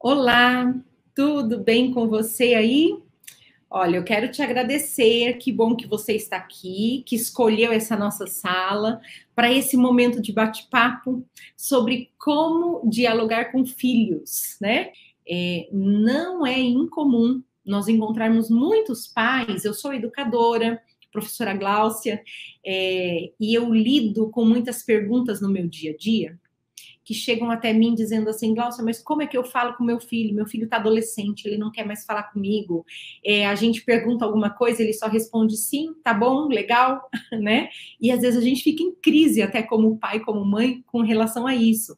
Olá, tudo bem com você aí? Olha, eu quero te agradecer, que bom que você está aqui, que escolheu essa nossa sala para esse momento de bate-papo sobre como dialogar com filhos, né? É, não é incomum nós encontrarmos muitos pais, eu sou educadora, professora Gláucia, é, e eu lido com muitas perguntas no meu dia a dia, que chegam até mim dizendo assim, Glaucia, mas como é que eu falo com meu filho? Meu filho está adolescente, ele não quer mais falar comigo. É, a gente pergunta alguma coisa, ele só responde sim, tá bom, legal, né? E às vezes a gente fica em crise até como pai, como mãe, com relação a isso.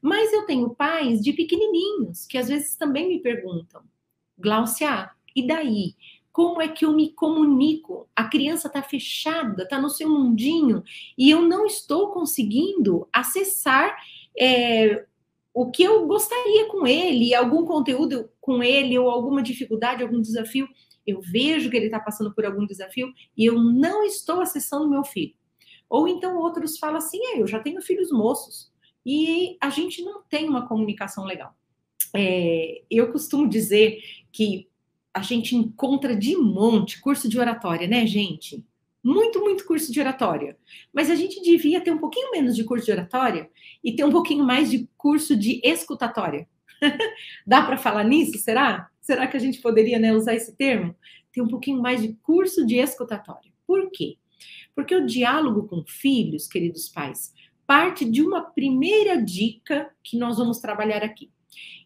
Mas eu tenho pais de pequenininhos que às vezes também me perguntam, Glaucia, e daí? Como é que eu me comunico? A criança está fechada, está no seu mundinho e eu não estou conseguindo acessar é, o que eu gostaria com ele, algum conteúdo com ele, ou alguma dificuldade, algum desafio. Eu vejo que ele está passando por algum desafio e eu não estou acessando meu filho. Ou então outros falam assim: é, eu já tenho filhos moços e a gente não tem uma comunicação legal. É, eu costumo dizer que a gente encontra de monte curso de oratória, né, gente? muito, muito curso de oratória. Mas a gente devia ter um pouquinho menos de curso de oratória e ter um pouquinho mais de curso de escutatória. Dá para falar nisso? Será? Será que a gente poderia né, usar esse termo? Ter um pouquinho mais de curso de escutatória. Por quê? Porque o diálogo com filhos, queridos pais, parte de uma primeira dica que nós vamos trabalhar aqui.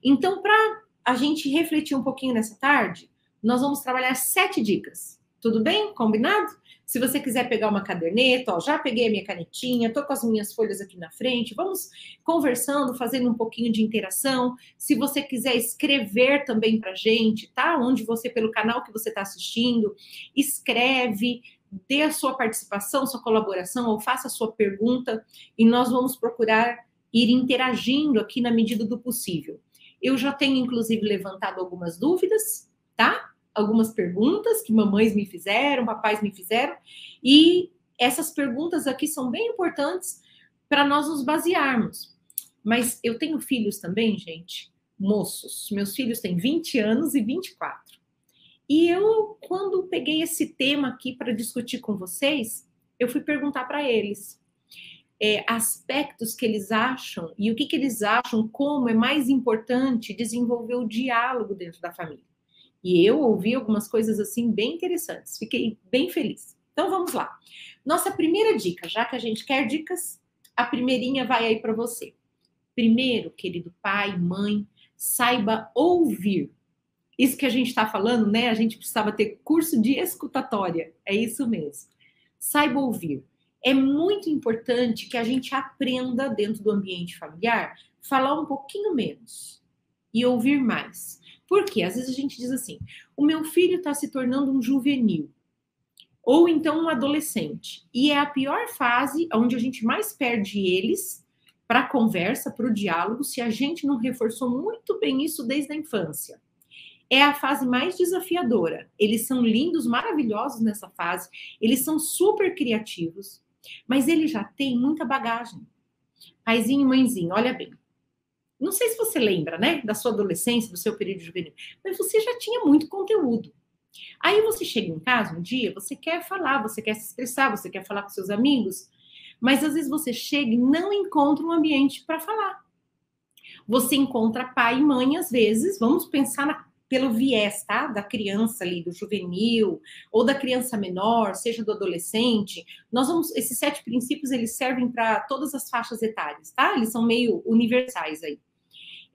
Então, para a gente refletir um pouquinho nessa tarde, nós vamos trabalhar sete dicas. Tudo bem? Combinado? Se você quiser pegar uma caderneta, ó, já peguei a minha canetinha, tô com as minhas folhas aqui na frente, vamos conversando, fazendo um pouquinho de interação. Se você quiser escrever também para gente, tá? Onde você, pelo canal que você está assistindo, escreve, dê a sua participação, sua colaboração, ou faça a sua pergunta, e nós vamos procurar ir interagindo aqui na medida do possível. Eu já tenho, inclusive, levantado algumas dúvidas, tá? Algumas perguntas que mamães me fizeram, papais me fizeram, e essas perguntas aqui são bem importantes para nós nos basearmos. Mas eu tenho filhos também, gente, moços. Meus filhos têm 20 anos e 24. E eu, quando peguei esse tema aqui para discutir com vocês, eu fui perguntar para eles é, aspectos que eles acham e o que, que eles acham como é mais importante desenvolver o diálogo dentro da família. E eu ouvi algumas coisas assim bem interessantes. Fiquei bem feliz. Então vamos lá. Nossa primeira dica, já que a gente quer dicas, a primeirinha vai aí para você. Primeiro, querido pai, mãe, saiba ouvir. Isso que a gente está falando, né? A gente precisava ter curso de escutatória. É isso mesmo. Saiba ouvir. É muito importante que a gente aprenda dentro do ambiente familiar falar um pouquinho menos e ouvir mais. Por quê? Às vezes a gente diz assim: o meu filho está se tornando um juvenil, ou então um adolescente. E é a pior fase onde a gente mais perde eles para a conversa, para o diálogo, se a gente não reforçou muito bem isso desde a infância. É a fase mais desafiadora. Eles são lindos, maravilhosos nessa fase, eles são super criativos, mas eles já têm muita bagagem. Paizinho mãezinho, olha bem. Não sei se você lembra, né, da sua adolescência, do seu período juvenil, mas você já tinha muito conteúdo. Aí você chega em casa um dia, você quer falar, você quer se expressar, você quer falar com seus amigos, mas às vezes você chega e não encontra um ambiente para falar. Você encontra pai e mãe, às vezes, vamos pensar na, pelo viés, tá? Da criança ali, do juvenil, ou da criança menor, seja do adolescente. Nós vamos, esses sete princípios, eles servem para todas as faixas etárias, tá? Eles são meio universais aí.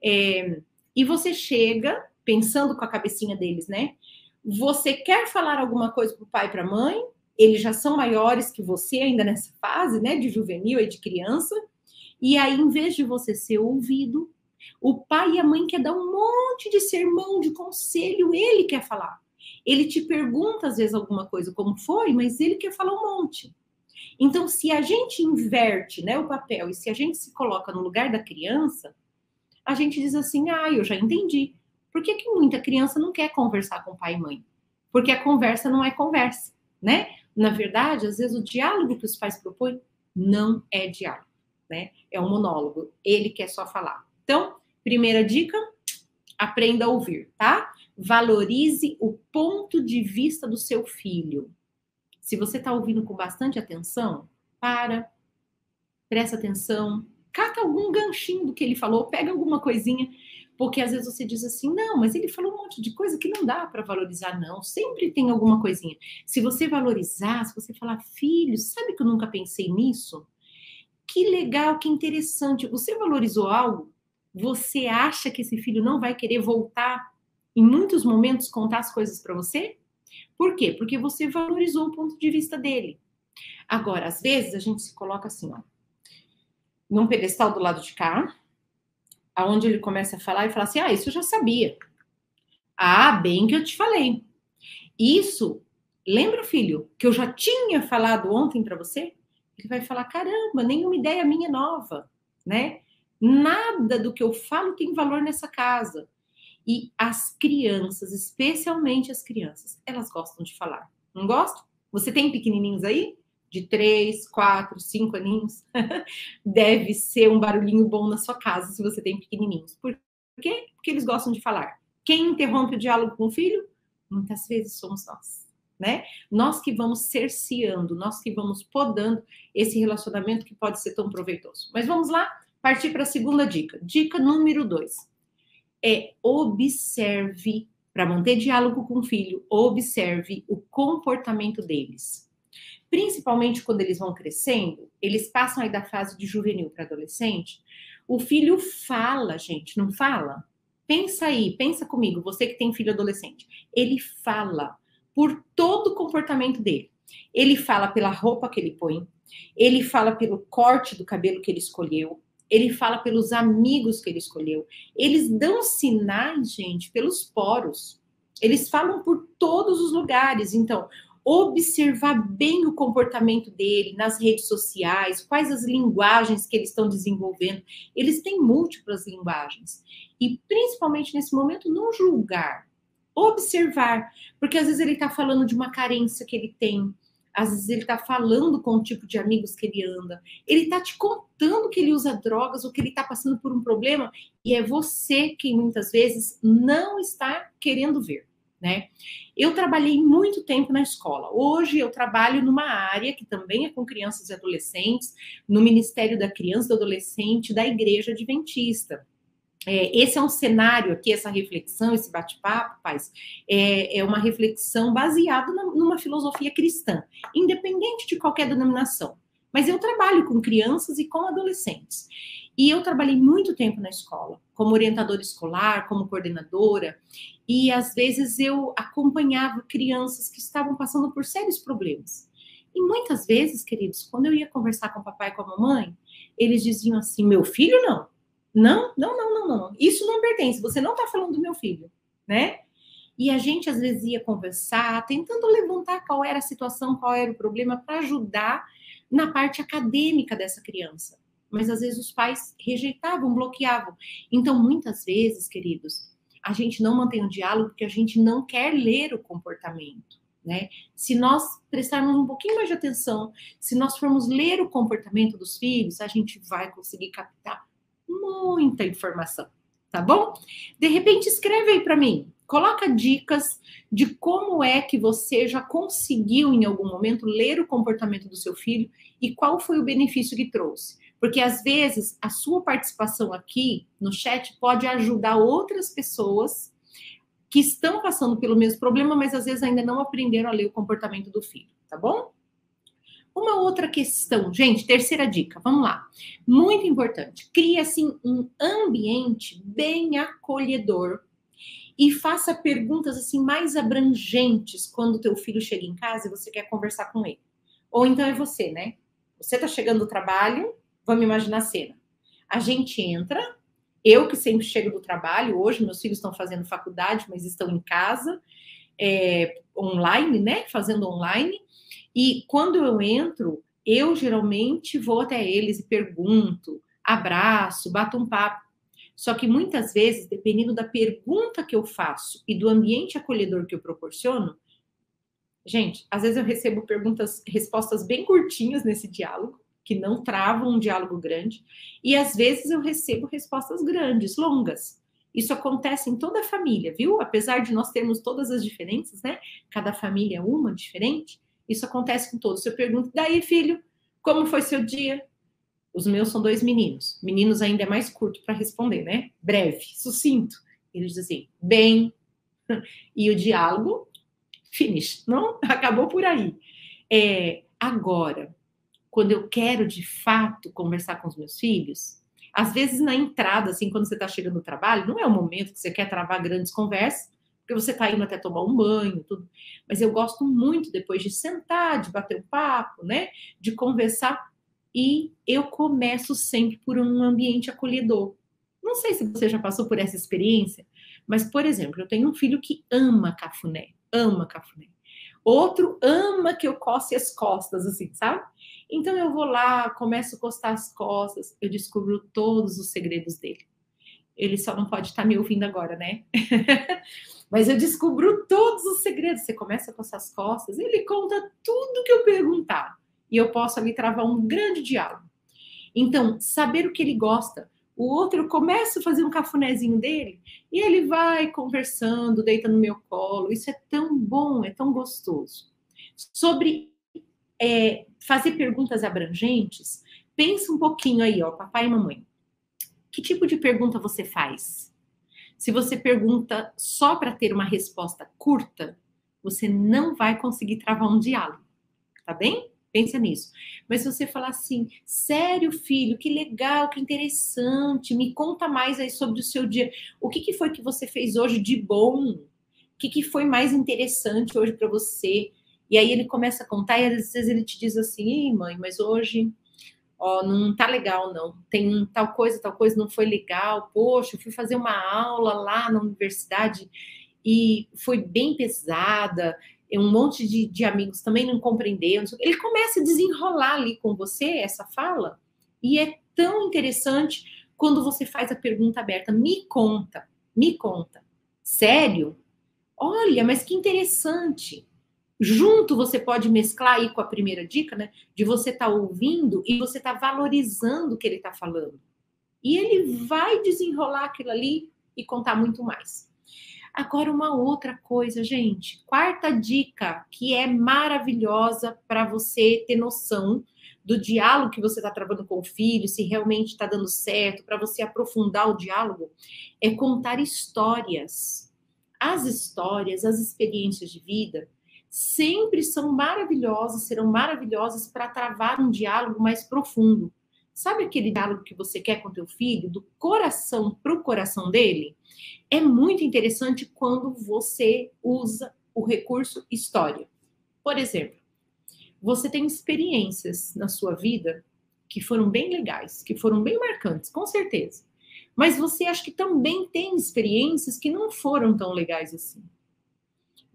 É, e você chega, pensando com a cabecinha deles, né? Você quer falar alguma coisa para o pai e para a mãe, eles já são maiores que você ainda nessa fase, né? De juvenil e de criança. E aí, em vez de você ser ouvido, o pai e a mãe quer dar um monte de sermão, de conselho, ele quer falar. Ele te pergunta às vezes alguma coisa, como foi, mas ele quer falar um monte. Então, se a gente inverte né, o papel e se a gente se coloca no lugar da criança, a gente diz assim: ah, eu já entendi. Por que, que muita criança não quer conversar com pai e mãe? Porque a conversa não é conversa, né? Na verdade, às vezes o diálogo que os pais propõem não é diálogo, né? É um monólogo. Ele quer só falar. Então, primeira dica: aprenda a ouvir, tá? Valorize o ponto de vista do seu filho. Se você está ouvindo com bastante atenção, para, presta atenção, cata algum ganchinho do que ele falou, pega alguma coisinha, porque às vezes você diz assim: não, mas ele falou um monte de coisa que não dá para valorizar, não. Sempre tem alguma coisinha. Se você valorizar, se você falar, filho, sabe que eu nunca pensei nisso? Que legal, que interessante. Você valorizou algo? Você acha que esse filho não vai querer voltar em muitos momentos contar as coisas para você? Por quê? Porque você valorizou o ponto de vista dele. Agora, às vezes a gente se coloca assim, ó, num pedestal do lado de cá, aonde ele começa a falar e fala assim: "Ah, isso eu já sabia". Ah, bem que eu te falei. Isso, lembra, filho, que eu já tinha falado ontem para você? Ele vai falar: "Caramba, nenhuma ideia minha nova", né? Nada do que eu falo tem valor nessa casa. E as crianças, especialmente as crianças, elas gostam de falar. Não gostam? Você tem pequenininhos aí? De três, quatro, cinco aninhos, deve ser um barulhinho bom na sua casa se você tem pequenininhos. Por quê? Porque eles gostam de falar. Quem interrompe o diálogo com o filho? Muitas vezes somos nós, né? Nós que vamos cerceando, nós que vamos podando esse relacionamento que pode ser tão proveitoso. Mas vamos lá, partir para a segunda dica. Dica número dois é observe, para manter diálogo com o filho, observe o comportamento deles principalmente quando eles vão crescendo, eles passam aí da fase de juvenil para adolescente, o filho fala, gente, não fala? Pensa aí, pensa comigo, você que tem filho adolescente. Ele fala por todo o comportamento dele. Ele fala pela roupa que ele põe, ele fala pelo corte do cabelo que ele escolheu, ele fala pelos amigos que ele escolheu. Eles dão sinais, gente, pelos poros. Eles falam por todos os lugares. Então, observar bem o comportamento dele nas redes sociais, quais as linguagens que eles estão desenvolvendo. Eles têm múltiplas linguagens. E principalmente nesse momento, não julgar, observar, porque às vezes ele está falando de uma carência que ele tem. Às vezes ele está falando com o tipo de amigos que ele anda. Ele está te contando que ele usa drogas ou que ele está passando por um problema. E é você quem muitas vezes não está querendo ver né? Eu trabalhei muito tempo na escola. Hoje eu trabalho numa área que também é com crianças e adolescentes, no Ministério da Criança e do Adolescente da Igreja Adventista. É, esse é um cenário aqui, essa reflexão, esse bate-papo, pais, é, é, uma reflexão baseada numa filosofia cristã, independente de qualquer denominação. Mas eu trabalho com crianças e com adolescentes. E eu trabalhei muito tempo na escola, como orientadora escolar, como coordenadora, e às vezes eu acompanhava crianças que estavam passando por sérios problemas. E muitas vezes, queridos, quando eu ia conversar com o papai e com a mamãe, eles diziam assim: meu filho não. Não, não, não, não, não. Isso não pertence. Você não está falando do meu filho, né? E a gente às vezes ia conversar, tentando levantar qual era a situação, qual era o problema, para ajudar na parte acadêmica dessa criança mas às vezes os pais rejeitavam, bloqueavam. Então, muitas vezes, queridos, a gente não mantém o diálogo porque a gente não quer ler o comportamento. Né? Se nós prestarmos um pouquinho mais de atenção, se nós formos ler o comportamento dos filhos, a gente vai conseguir captar muita informação, tá bom? De repente, escreve aí para mim, coloca dicas de como é que você já conseguiu em algum momento ler o comportamento do seu filho e qual foi o benefício que trouxe. Porque às vezes a sua participação aqui no chat pode ajudar outras pessoas que estão passando pelo mesmo problema, mas às vezes ainda não aprenderam a ler o comportamento do filho, tá bom? Uma outra questão, gente, terceira dica, vamos lá. Muito importante. Crie assim um ambiente bem acolhedor e faça perguntas assim mais abrangentes quando teu filho chega em casa e você quer conversar com ele. Ou então é você, né? Você tá chegando do trabalho, Vamos imaginar a cena. A gente entra, eu que sempre chego do trabalho, hoje meus filhos estão fazendo faculdade, mas estão em casa, é, online, né? Fazendo online. E quando eu entro, eu geralmente vou até eles e pergunto, abraço, bato um papo. Só que muitas vezes, dependendo da pergunta que eu faço e do ambiente acolhedor que eu proporciono, gente, às vezes eu recebo perguntas, respostas bem curtinhas nesse diálogo, que não travam um diálogo grande, e às vezes eu recebo respostas grandes, longas. Isso acontece em toda a família, viu? Apesar de nós termos todas as diferenças, né? Cada família é uma diferente. Isso acontece com todos. Eu pergunto, daí, filho, como foi seu dia? Os meus são dois meninos. Meninos ainda é mais curto para responder, né? Breve, sucinto. Eles dizem, bem. E o diálogo, finish. Não? Acabou por aí. É, agora, quando eu quero de fato conversar com os meus filhos, às vezes na entrada, assim, quando você está chegando no trabalho, não é o momento que você quer travar grandes conversas, porque você está indo até tomar um banho, tudo. Mas eu gosto muito depois de sentar, de bater um papo, né? De conversar. E eu começo sempre por um ambiente acolhedor. Não sei se você já passou por essa experiência, mas, por exemplo, eu tenho um filho que ama cafuné, ama cafuné. Outro ama que eu coce as costas, assim, sabe? Então eu vou lá, começo a costar as costas, eu descubro todos os segredos dele. Ele só não pode estar me ouvindo agora, né? Mas eu descubro todos os segredos. Você começa a coçar as costas, ele conta tudo que eu perguntar. E eu posso ali travar um grande diálogo. Então, saber o que ele gosta, o outro começa a fazer um cafunézinho dele e ele vai conversando, deita no meu colo. Isso é tão bom, é tão gostoso. Sobre é, fazer perguntas abrangentes, pensa um pouquinho aí, ó, papai e mamãe. Que tipo de pergunta você faz? Se você pergunta só para ter uma resposta curta, você não vai conseguir travar um diálogo, tá bem? Pensa nisso. Mas se você falar assim, sério, filho, que legal, que interessante, me conta mais aí sobre o seu dia. O que, que foi que você fez hoje de bom? O que, que foi mais interessante hoje para você? E aí ele começa a contar, e às vezes ele te diz assim, mãe, mas hoje ó, não tá legal, não. Tem tal coisa, tal coisa não foi legal. Poxa, eu fui fazer uma aula lá na universidade e foi bem pesada um monte de, de amigos também não compreenderam. Ele começa a desenrolar ali com você essa fala, e é tão interessante quando você faz a pergunta aberta: me conta, me conta. Sério? Olha, mas que interessante. Junto você pode mesclar aí com a primeira dica, né? De você estar tá ouvindo e você estar tá valorizando o que ele está falando. E ele vai desenrolar aquilo ali e contar muito mais. Agora, uma outra coisa, gente. Quarta dica, que é maravilhosa para você ter noção do diálogo que você está travando com o filho, se realmente está dando certo, para você aprofundar o diálogo, é contar histórias. As histórias, as experiências de vida, sempre são maravilhosas, serão maravilhosas para travar um diálogo mais profundo. Sabe aquele diálogo que você quer com teu filho, do coração para o coração dele? É muito interessante quando você usa o recurso história. Por exemplo, você tem experiências na sua vida que foram bem legais, que foram bem marcantes, com certeza. Mas você acha que também tem experiências que não foram tão legais assim.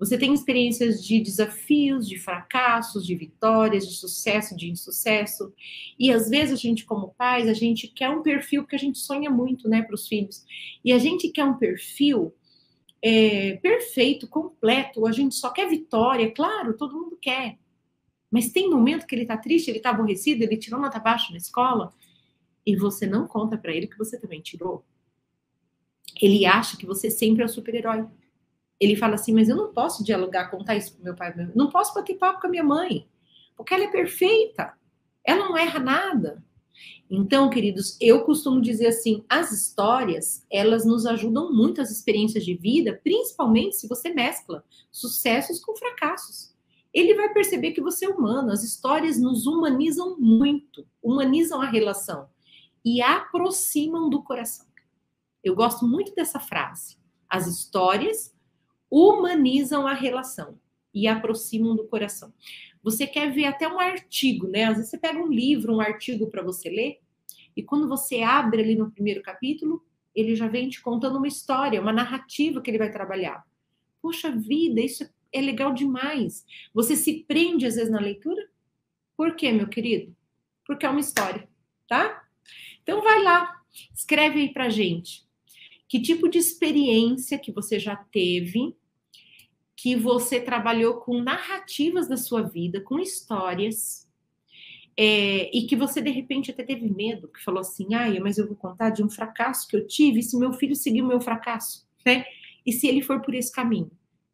Você tem experiências de desafios, de fracassos, de vitórias, de sucesso, de insucesso. E às vezes a gente, como pais, a gente quer um perfil que a gente sonha muito, né, para os filhos. E a gente quer um perfil é, perfeito, completo. A gente só quer vitória, claro, todo mundo quer. Mas tem momento que ele está triste, ele está aborrecido, ele tirou nota baixa na escola e você não conta para ele que você também tirou. Ele acha que você sempre é o super-herói ele fala assim: Mas eu não posso dialogar, contar isso para meu pai, não posso bater papo com a minha mãe, porque ela é perfeita, ela não erra nada. Então, queridos, eu costumo dizer assim: as histórias, elas nos ajudam muito as experiências de vida, principalmente se você mescla sucessos com fracassos. Ele vai perceber que você é humano, as histórias nos humanizam muito, humanizam a relação e aproximam do coração. Eu gosto muito dessa frase. As histórias humanizam a relação e aproximam do coração. Você quer ver até um artigo, né? Às vezes você pega um livro, um artigo para você ler, e quando você abre ali no primeiro capítulo, ele já vem te contando uma história, uma narrativa que ele vai trabalhar. Poxa vida, isso é legal demais. Você se prende às vezes na leitura? Por quê, meu querido? Porque é uma história, tá? Então vai lá, escreve aí pra gente. Que tipo de experiência que você já teve que você trabalhou com narrativas da sua vida, com histórias, é, e que você de repente até teve medo, que falou assim, ai, mas eu vou contar de um fracasso que eu tive, se meu filho seguir o meu fracasso, né? E se ele for por esse caminho?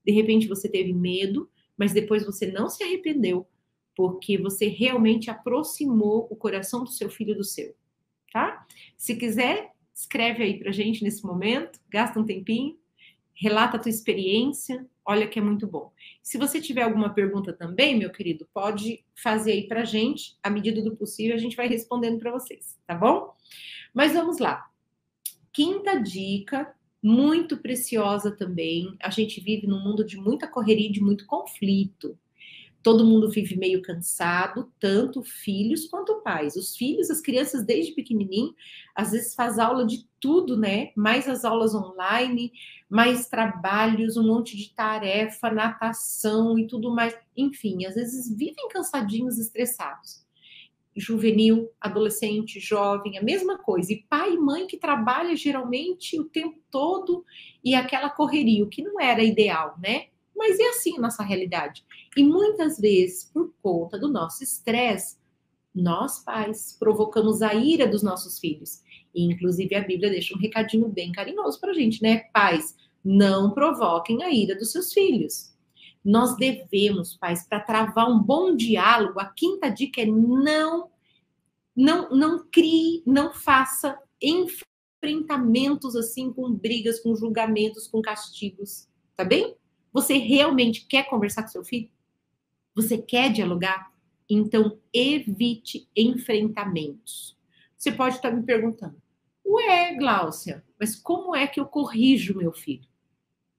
De repente você teve medo, mas depois você não se arrependeu, porque você realmente aproximou o coração do seu filho do seu, tá? Se quiser, escreve aí pra gente nesse momento, gasta um tempinho, relata a tua experiência, olha que é muito bom. Se você tiver alguma pergunta também, meu querido, pode fazer aí pra gente, à medida do possível a gente vai respondendo para vocês, tá bom? Mas vamos lá. Quinta dica muito preciosa também. A gente vive num mundo de muita correria, de muito conflito. Todo mundo vive meio cansado, tanto filhos quanto pais. Os filhos, as crianças desde pequenininho, às vezes faz aula de tudo, né? Mais as aulas online, mais trabalhos, um monte de tarefa, natação e tudo mais. Enfim, às vezes vivem cansadinhos, estressados juvenil, adolescente, jovem, a mesma coisa. E pai e mãe que trabalha geralmente o tempo todo e aquela correria, o que não era ideal, né? Mas é assim a nossa realidade. E muitas vezes, por conta do nosso estresse, nós pais provocamos a ira dos nossos filhos. E, inclusive, a Bíblia deixa um recadinho bem carinhoso para a gente, né? Pais, não provoquem a ira dos seus filhos. Nós devemos, pais, para travar um bom diálogo, a quinta dica é não, não, não crie, não faça enfrentamentos assim com brigas, com julgamentos, com castigos, tá bem? Você realmente quer conversar com seu filho? Você quer dialogar? Então evite enfrentamentos. Você pode estar me perguntando: "Ué, Gláucia, mas como é que eu corrijo meu filho?"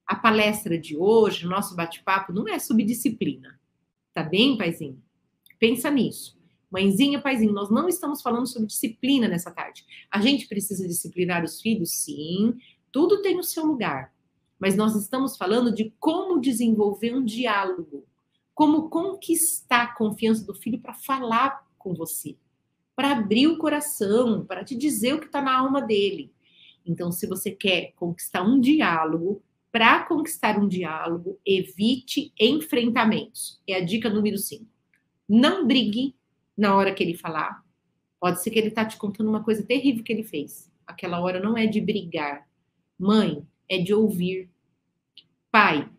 a palestra de hoje, nosso bate-papo, não é sobre disciplina. Tá bem, paizinho? Pensa nisso. Mãezinha, paizinho, nós não estamos falando sobre disciplina nessa tarde. A gente precisa disciplinar os filhos, sim. Tudo tem o seu lugar. Mas nós estamos falando de como desenvolver um diálogo, como conquistar a confiança do filho para falar com você, para abrir o coração, para te dizer o que está na alma dele. Então, se você quer conquistar um diálogo, para conquistar um diálogo, evite enfrentamentos. É a dica número 5. Não brigue na hora que ele falar. Pode ser que ele está te contando uma coisa terrível que ele fez. Aquela hora não é de brigar. Mãe, é de ouvir. Pai,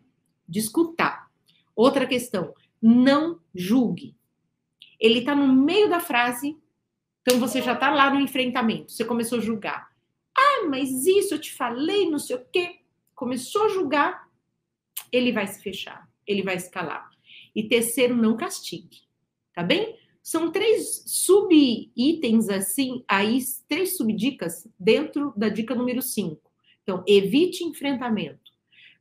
de escutar. Outra questão, não julgue. Ele está no meio da frase, então você já está lá no enfrentamento. Você começou a julgar. Ah, mas isso eu te falei, não sei o quê começou a julgar, ele vai se fechar, ele vai se calar. E terceiro, não castigue, tá bem? São três sub-itens assim, aí três subdicas dentro da dica número 5. Então, evite enfrentamento.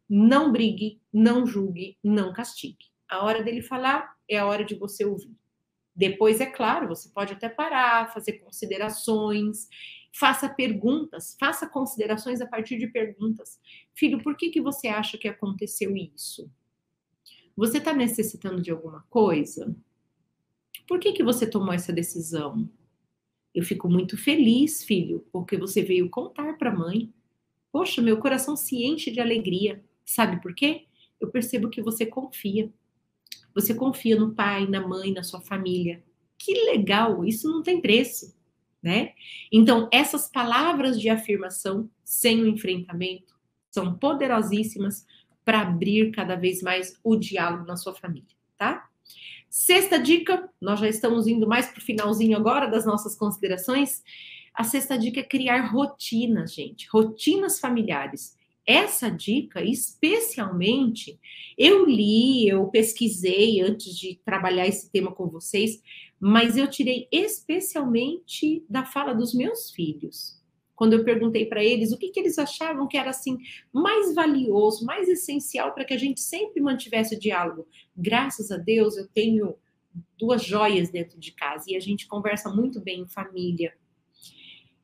Não brigue, não julgue, não castigue. A hora dele falar é a hora de você ouvir. Depois, é claro, você pode até parar, fazer considerações Faça perguntas, faça considerações a partir de perguntas. Filho, por que, que você acha que aconteceu isso? Você está necessitando de alguma coisa? Por que, que você tomou essa decisão? Eu fico muito feliz, filho, porque você veio contar para a mãe. Poxa, meu coração se enche de alegria. Sabe por quê? Eu percebo que você confia. Você confia no pai, na mãe, na sua família. Que legal! Isso não tem preço né? Então, essas palavras de afirmação sem o enfrentamento são poderosíssimas para abrir cada vez mais o diálogo na sua família, tá? Sexta dica, nós já estamos indo mais para o finalzinho agora das nossas considerações. A sexta dica é criar rotinas, gente, rotinas familiares. Essa dica, especialmente, eu li, eu pesquisei antes de trabalhar esse tema com vocês, mas eu tirei especialmente da fala dos meus filhos. Quando eu perguntei para eles o que, que eles achavam que era assim mais valioso, mais essencial para que a gente sempre mantivesse o diálogo. Graças a Deus eu tenho duas joias dentro de casa e a gente conversa muito bem em família.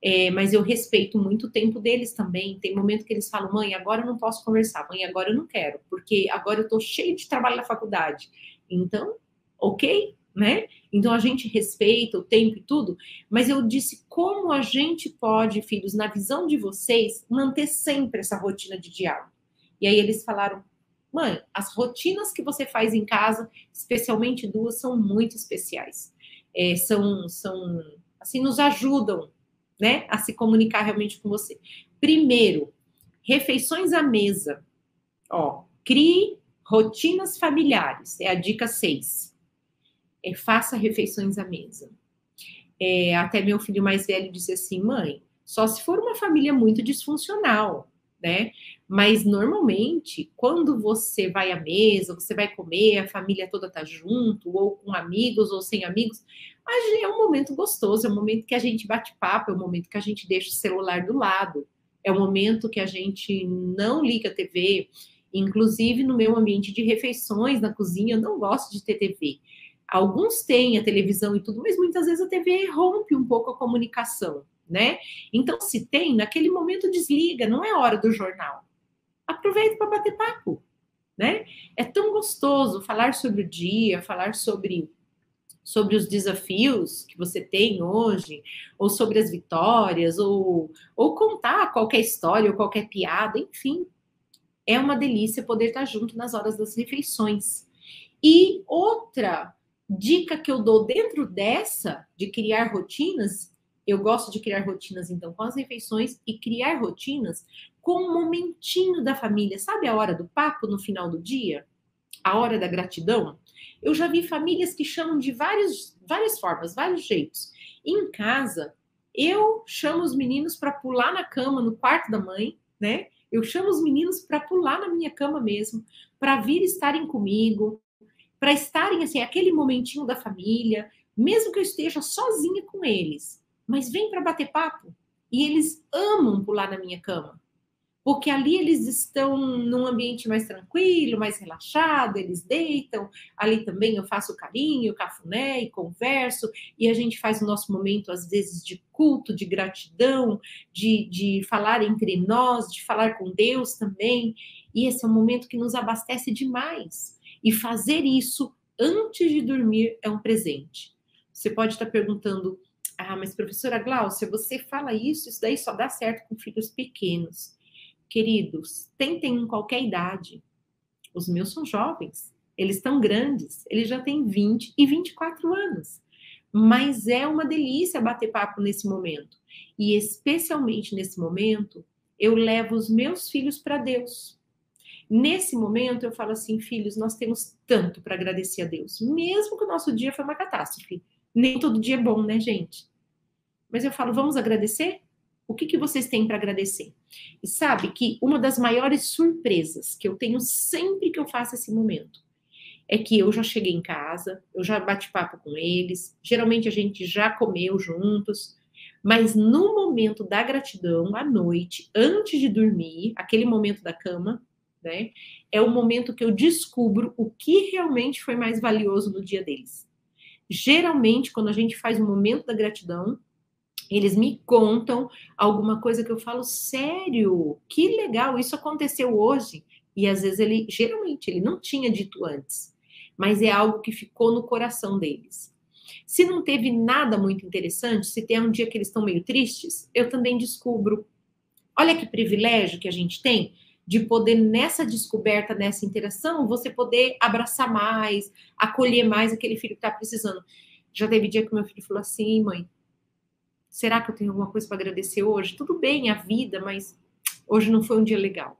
É, mas eu respeito muito o tempo deles também. Tem momento que eles falam, mãe, agora eu não posso conversar, mãe, agora eu não quero, porque agora eu estou cheio de trabalho na faculdade. Então, ok, né? Então a gente respeita o tempo e tudo, mas eu disse como a gente pode, filhos, na visão de vocês, manter sempre essa rotina de diálogo. E aí eles falaram: "Mãe, as rotinas que você faz em casa, especialmente duas, são muito especiais. é, são, são, assim, nos ajudam, né, a se comunicar realmente com você. Primeiro, refeições à mesa. Ó, crie rotinas familiares, é a dica 6. É, faça refeições à mesa. É, até meu filho mais velho disse assim, mãe, só se for uma família muito disfuncional, né? Mas normalmente, quando você vai à mesa, você vai comer, a família toda tá junto, ou com amigos ou sem amigos, é um momento gostoso, é um momento que a gente bate papo, é um momento que a gente deixa o celular do lado, é um momento que a gente não liga a TV. Inclusive, no meu ambiente de refeições, na cozinha, eu não gosto de ter TV. Alguns têm a televisão e tudo, mas muitas vezes a TV rompe um pouco a comunicação, né? Então, se tem, naquele momento desliga, não é hora do jornal. Aproveita para bater papo, né? É tão gostoso falar sobre o dia, falar sobre sobre os desafios que você tem hoje, ou sobre as vitórias, ou, ou contar qualquer história ou qualquer piada, enfim. É uma delícia poder estar junto nas horas das refeições. E outra dica que eu dou dentro dessa de criar rotinas, eu gosto de criar rotinas então com as refeições e criar rotinas com um momentinho da família. Sabe a hora do papo no final do dia? A hora da gratidão? Eu já vi famílias que chamam de vários, várias formas, vários jeitos. Em casa, eu chamo os meninos para pular na cama no quarto da mãe, né? Eu chamo os meninos para pular na minha cama mesmo, para vir estarem comigo, para estarem assim, aquele momentinho da família, mesmo que eu esteja sozinha com eles, mas vem para bater papo. E eles amam pular na minha cama porque ali eles estão num ambiente mais tranquilo, mais relaxado, eles deitam, ali também eu faço carinho, cafuné e converso, e a gente faz o nosso momento, às vezes, de culto, de gratidão, de, de falar entre nós, de falar com Deus também, e esse é um momento que nos abastece demais. E fazer isso antes de dormir é um presente. Você pode estar perguntando, ah, mas professora Glaucia, você fala isso, isso daí só dá certo com filhos pequenos. Queridos, tentem em qualquer idade. Os meus são jovens, eles estão grandes, eles já têm 20 e 24 anos. Mas é uma delícia bater papo nesse momento. E especialmente nesse momento, eu levo os meus filhos para Deus. Nesse momento, eu falo assim, filhos, nós temos tanto para agradecer a Deus, mesmo que o nosso dia foi uma catástrofe. Nem todo dia é bom, né, gente? Mas eu falo, vamos agradecer? O que, que vocês têm para agradecer? E sabe que uma das maiores surpresas que eu tenho sempre que eu faço esse momento é que eu já cheguei em casa, eu já bati papo com eles, geralmente a gente já comeu juntos, mas no momento da gratidão, à noite, antes de dormir, aquele momento da cama, né, é o momento que eu descubro o que realmente foi mais valioso no dia deles. Geralmente, quando a gente faz o momento da gratidão, eles me contam alguma coisa que eu falo, sério, que legal, isso aconteceu hoje. E às vezes ele, geralmente, ele não tinha dito antes, mas é algo que ficou no coração deles. Se não teve nada muito interessante, se tem um dia que eles estão meio tristes, eu também descubro. Olha que privilégio que a gente tem de poder, nessa descoberta, nessa interação, você poder abraçar mais, acolher mais aquele filho que está precisando. Já teve dia que meu filho falou assim, mãe, Será que eu tenho alguma coisa para agradecer hoje? Tudo bem, a vida, mas hoje não foi um dia legal.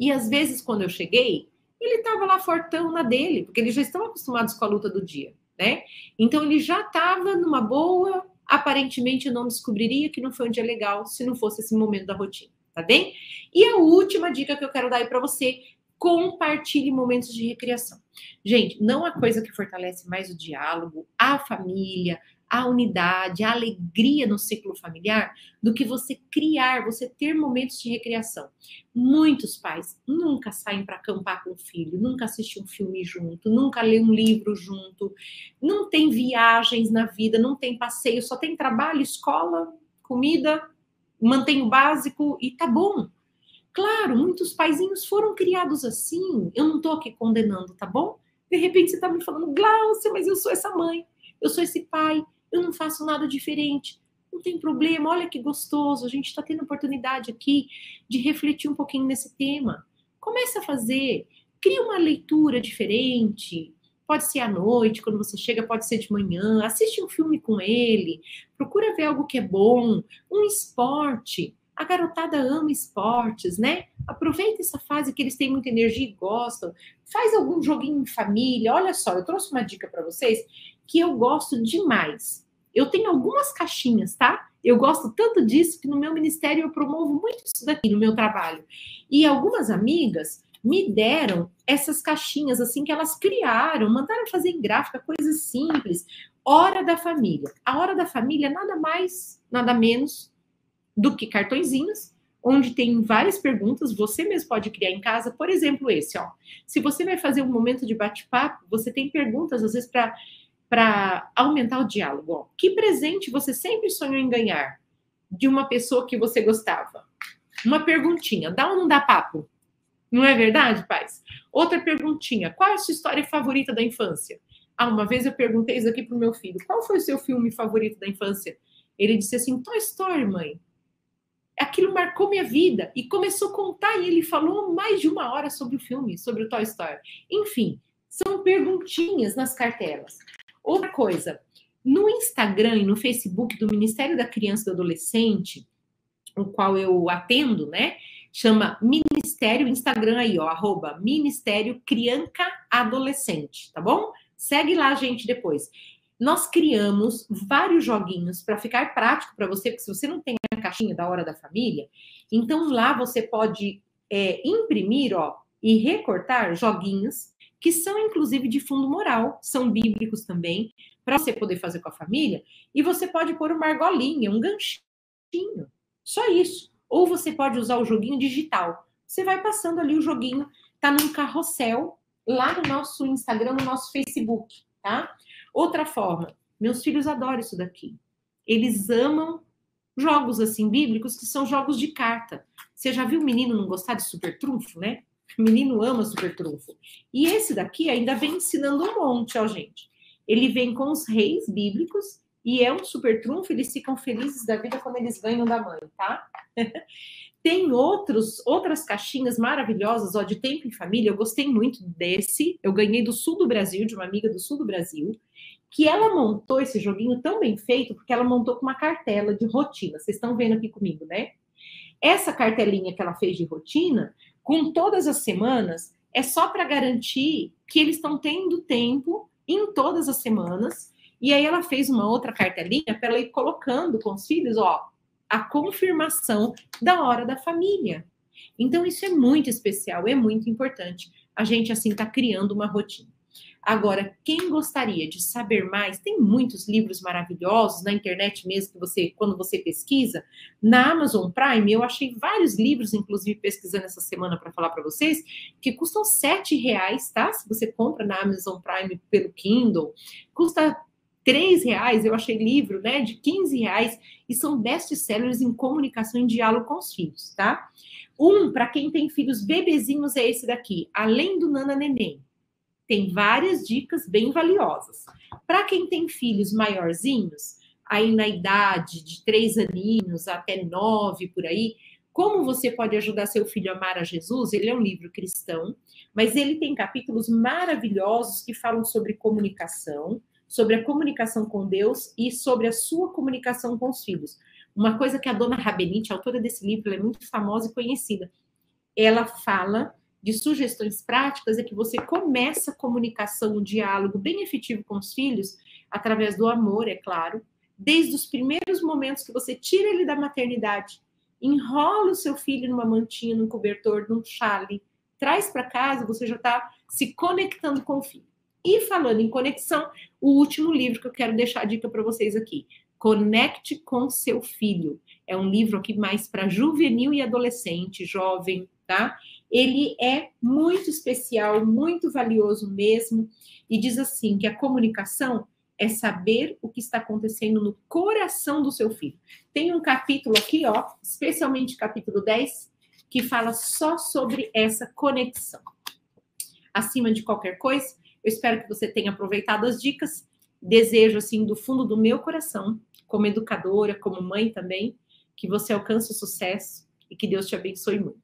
E às vezes, quando eu cheguei, ele estava lá fortão na dele, porque eles já estão acostumados com a luta do dia, né? Então ele já estava numa boa, aparentemente eu não descobriria que não foi um dia legal se não fosse esse momento da rotina, tá bem? E a última dica que eu quero dar aí para você, compartilhe momentos de recreação. Gente, não há coisa que fortalece mais o diálogo, a família, a unidade, a alegria no ciclo familiar do que você criar, você ter momentos de recreação. Muitos pais nunca saem para acampar com o filho, nunca assistem um filme junto, nunca lê um livro junto, não tem viagens na vida, não tem passeio, só tem trabalho, escola, comida, mantém o básico e tá bom. Claro, muitos paizinhos foram criados assim. Eu não estou aqui condenando, tá bom? De repente você está me falando, Glaucia, mas eu sou essa mãe, eu sou esse pai, eu não faço nada diferente. Não tem problema, olha que gostoso, a gente está tendo oportunidade aqui de refletir um pouquinho nesse tema. Comece a fazer, crie uma leitura diferente. Pode ser à noite, quando você chega, pode ser de manhã. Assiste um filme com ele, procura ver algo que é bom, um esporte. A garotada ama esportes, né? Aproveita essa fase que eles têm muita energia e gostam. Faz algum joguinho em família. Olha só, eu trouxe uma dica para vocês que eu gosto demais. Eu tenho algumas caixinhas, tá? Eu gosto tanto disso que no meu ministério eu promovo muito isso daqui no meu trabalho. E algumas amigas me deram essas caixinhas assim que elas criaram, mandaram fazer em gráfica, coisas simples. Hora da família. A hora da família nada mais, nada menos do que cartõezinhos, onde tem várias perguntas, você mesmo pode criar em casa, por exemplo, esse, ó. Se você vai fazer um momento de bate-papo, você tem perguntas às vezes para para aumentar o diálogo. Ó. Que presente você sempre sonhou em ganhar de uma pessoa que você gostava? Uma perguntinha, dá ou não dá papo? Não é verdade, pais? Outra perguntinha, qual é a sua história favorita da infância? Ah, uma vez eu perguntei isso aqui pro meu filho, qual foi o seu filme favorito da infância? Ele disse assim, Toy Story, mãe. Aquilo marcou minha vida. E começou a contar, e ele falou mais de uma hora sobre o filme, sobre o Toy Story. Enfim, são perguntinhas nas cartelas. Outra coisa, no Instagram e no Facebook do Ministério da Criança e do Adolescente, o qual eu atendo, né? Chama Ministério Instagram aí, ó, arroba Ministério Crianca Adolescente, tá bom? Segue lá, gente, depois. Nós criamos vários joguinhos para ficar prático para você, porque se você não tem a caixinha da hora da família, então lá você pode é, imprimir, ó, e recortar joguinhos que são inclusive de fundo moral, são bíblicos também, para você poder fazer com a família. E você pode pôr uma argolinha, um ganchinho, só isso. Ou você pode usar o joguinho digital. Você vai passando ali o joguinho, tá num carrossel lá no nosso Instagram, no nosso Facebook, tá? Outra forma, meus filhos adoram isso daqui. Eles amam jogos assim bíblicos que são jogos de carta. Você já viu o menino não gostar de super trunfo, né? O menino ama super trunfo. E esse daqui ainda vem ensinando um monte, ó, gente. Ele vem com os reis bíblicos e é um super trunfo, eles ficam felizes da vida quando eles ganham da mãe, tá? Tem outros, outras caixinhas maravilhosas, ó, de tempo em família. Eu gostei muito desse. Eu ganhei do sul do Brasil, de uma amiga do sul do Brasil, que ela montou esse joguinho tão bem feito, porque ela montou com uma cartela de rotina. Vocês estão vendo aqui comigo, né? Essa cartelinha que ela fez de rotina, com todas as semanas, é só para garantir que eles estão tendo tempo em todas as semanas. E aí ela fez uma outra cartelinha para ela ir colocando com os filhos, ó, a confirmação da hora da família. Então isso é muito especial, é muito importante. A gente assim está criando uma rotina. Agora, quem gostaria de saber mais, tem muitos livros maravilhosos na internet mesmo que você, quando você pesquisa, na Amazon Prime, eu achei vários livros, inclusive pesquisando essa semana para falar para vocês, que custam sete reais, tá? Se você compra na Amazon Prime pelo Kindle, custa três reais, eu achei livro, né, de 15 reais, e são best-sellers em comunicação e diálogo com os filhos, tá? Um, para quem tem filhos bebezinhos, é esse daqui, Além do Nana Neném tem várias dicas bem valiosas. Para quem tem filhos maiorzinhos, aí na idade de três aninhos até nove por aí, como você pode ajudar seu filho a amar a Jesus? Ele é um livro cristão, mas ele tem capítulos maravilhosos que falam sobre comunicação, sobre a comunicação com Deus e sobre a sua comunicação com os filhos. Uma coisa que a dona Rabenite, autora desse livro, é muito famosa e conhecida. Ela fala de sugestões práticas é que você começa a comunicação, um diálogo bem efetivo com os filhos, através do amor, é claro, desde os primeiros momentos que você tira ele da maternidade, enrola o seu filho numa mantinha, num cobertor, num chale, traz para casa, você já está se conectando com o filho. E falando em conexão, o último livro que eu quero deixar a dica para vocês aqui. Conecte com seu filho. É um livro aqui mais para juvenil e adolescente, jovem, tá? Ele é muito especial, muito valioso mesmo, e diz assim que a comunicação é saber o que está acontecendo no coração do seu filho. Tem um capítulo aqui, ó, especialmente capítulo 10, que fala só sobre essa conexão. Acima de qualquer coisa, eu espero que você tenha aproveitado as dicas. Desejo, assim, do fundo do meu coração, como educadora, como mãe também, que você alcance o sucesso e que Deus te abençoe muito.